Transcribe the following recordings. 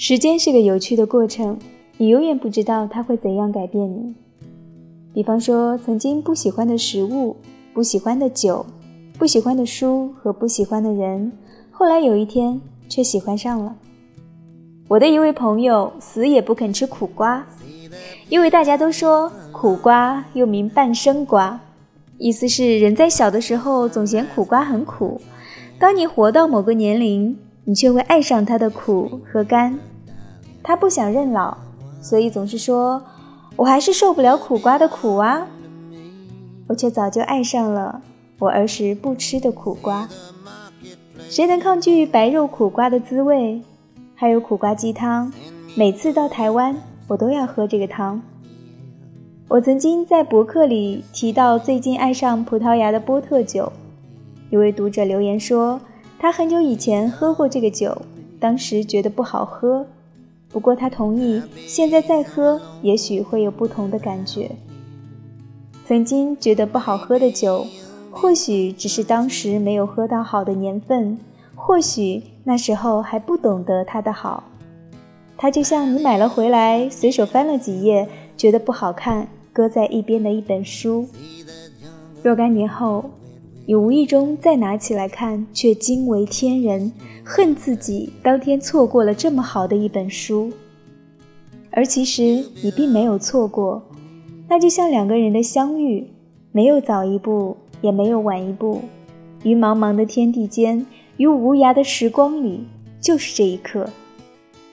时间是个有趣的过程，你永远不知道它会怎样改变你。比方说，曾经不喜欢的食物、不喜欢的酒、不喜欢的书和不喜欢的人，后来有一天却喜欢上了。我的一位朋友死也不肯吃苦瓜，因为大家都说苦瓜又名半生瓜，意思是人在小的时候总嫌苦瓜很苦，当你活到某个年龄。你却会爱上它的苦和甘。他不想认老，所以总是说：“我还是受不了苦瓜的苦啊。”我却早就爱上了我儿时不吃的苦瓜。谁能抗拒白肉苦瓜的滋味？还有苦瓜鸡汤，每次到台湾，我都要喝这个汤。我曾经在博客里提到最近爱上葡萄牙的波特酒，一位读者留言说。他很久以前喝过这个酒，当时觉得不好喝，不过他同意现在再喝，也许会有不同的感觉。曾经觉得不好喝的酒，或许只是当时没有喝到好的年份，或许那时候还不懂得它的好。它就像你买了回来，随手翻了几页，觉得不好看，搁在一边的一本书。若干年后。你无意中再拿起来看，却惊为天人，恨自己当天错过了这么好的一本书。而其实你并没有错过，那就像两个人的相遇，没有早一步，也没有晚一步，于茫茫的天地间，于无涯的时光里，就是这一刻。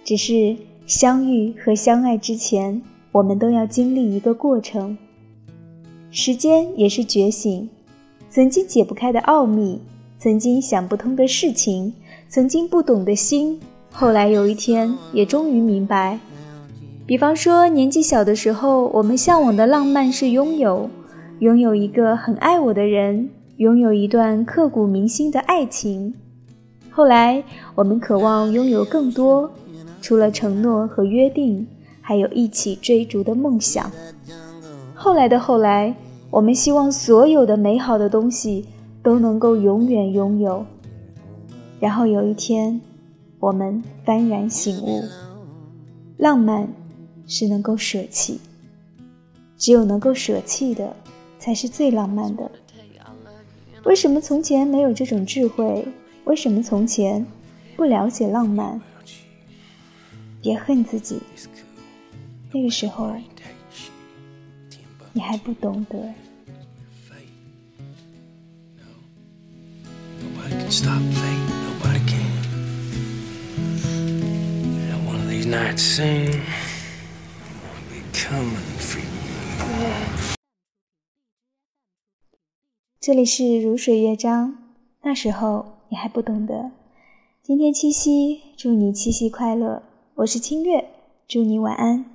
只是相遇和相爱之前，我们都要经历一个过程。时间也是觉醒。曾经解不开的奥秘，曾经想不通的事情，曾经不懂的心，后来有一天也终于明白。比方说，年纪小的时候，我们向往的浪漫是拥有，拥有一个很爱我的人，拥有一段刻骨铭心的爱情。后来，我们渴望拥有更多，除了承诺和约定，还有一起追逐的梦想。后来的后来。我们希望所有的美好的东西都能够永远拥有，然后有一天，我们幡然醒悟，浪漫是能够舍弃，只有能够舍弃的，才是最浪漫的。为什么从前没有这种智慧？为什么从前不了解浪漫？别恨自己，那个时候你还不懂得。这里是如水乐章，那时候你还不懂得。今天七夕，祝你七夕快乐！我是清月，祝你晚安。